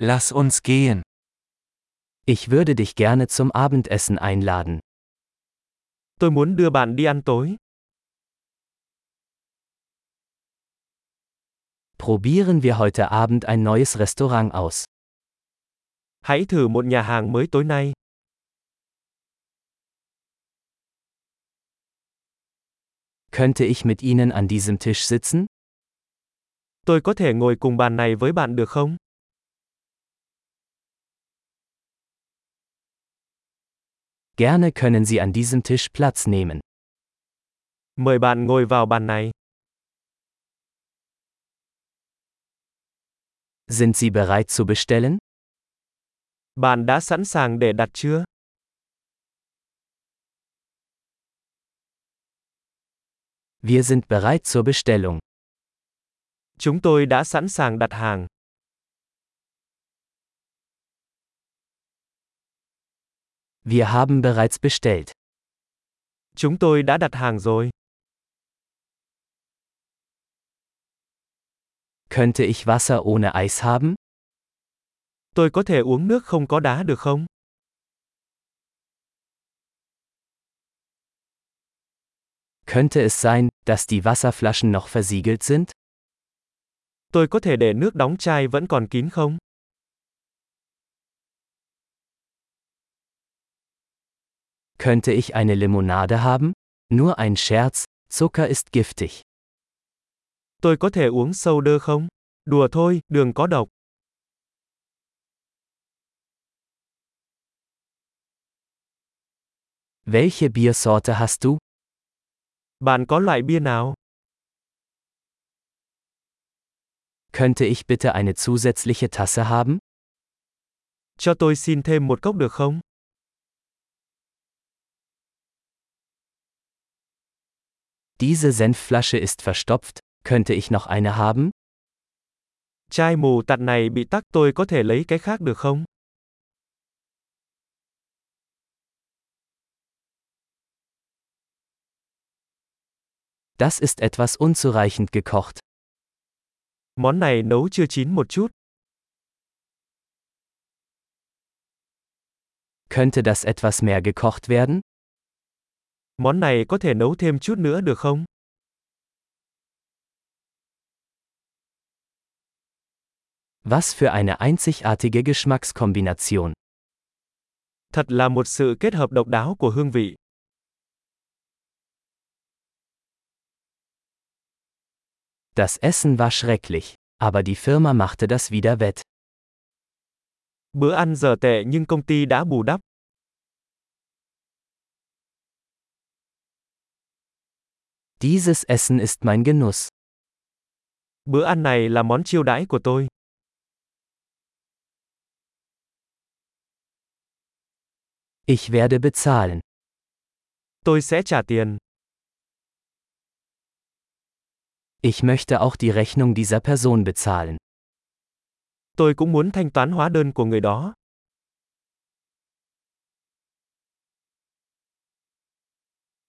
Lass uns gehen. Ich würde dich gerne zum Abendessen einladen. Tôi muốn đưa bạn đi ăn tối. Probieren wir heute Abend ein neues Restaurant aus. Hãy thử một nhà hàng mới tối nay. Könnte ich mit Ihnen an diesem Tisch sitzen? Tôi có thể ngồi cùng bàn này với bạn được không? Gerne können Sie an diesem Tisch Platz nehmen. Mời bạn ngồi vào bàn này. Sind Sie bereit zu bestellen? Bạn đã sẵn sàng để đặt chưa? Wir sind bereit zur Bestellung. Chúng tôi đã sẵn sàng đặt hàng. Wir haben bereits bestellt. Chúng tôi đã đặt hàng rồi. Könnte ich Wasser ohne Eis haben? Tôi có thể uống nước không có đá được không? Könnte es sein, dass die Wasserflaschen noch versiegelt sind? Tôi có thể để nước đóng chai vẫn còn kín không? Könnte ich eine Limonade haben? Nur ein Scherz, Zucker ist giftig. Tôi có thể uống soda không? Đùa thôi, đường có độc. Welche Biersorte hast du? Bạn có loại bia nào? Könnte ich bitte eine zusätzliche Tasse haben? Cho tôi xin thêm một cốc được không? Diese Senfflasche ist verstopft, könnte ich noch eine haben? Chai mù tạt này bị tắc tôi có thể lấy cái khác được không? Das ist etwas unzureichend gekocht. Món này nấu chưa chín một chút. Könnte das etwas mehr gekocht werden? Món này có thể nấu thêm chút nữa được không? Was für eine einzigartige Geschmackskombination. Thật là một sự kết hợp độc đáo của hương vị. Das Essen war schrecklich, aber die Firma machte das wieder wett. Bữa ăn dở tệ nhưng công ty đã bù đắp. Dieses Essen ist mein Genuss. Bữa ăn này là món chiêu đãi của tôi. Ich werde bezahlen. Tôi sẽ trả tiền. Ich möchte auch die Rechnung dieser Person bezahlen. Tôi cũng muốn thanh toán hóa đơn của người đó.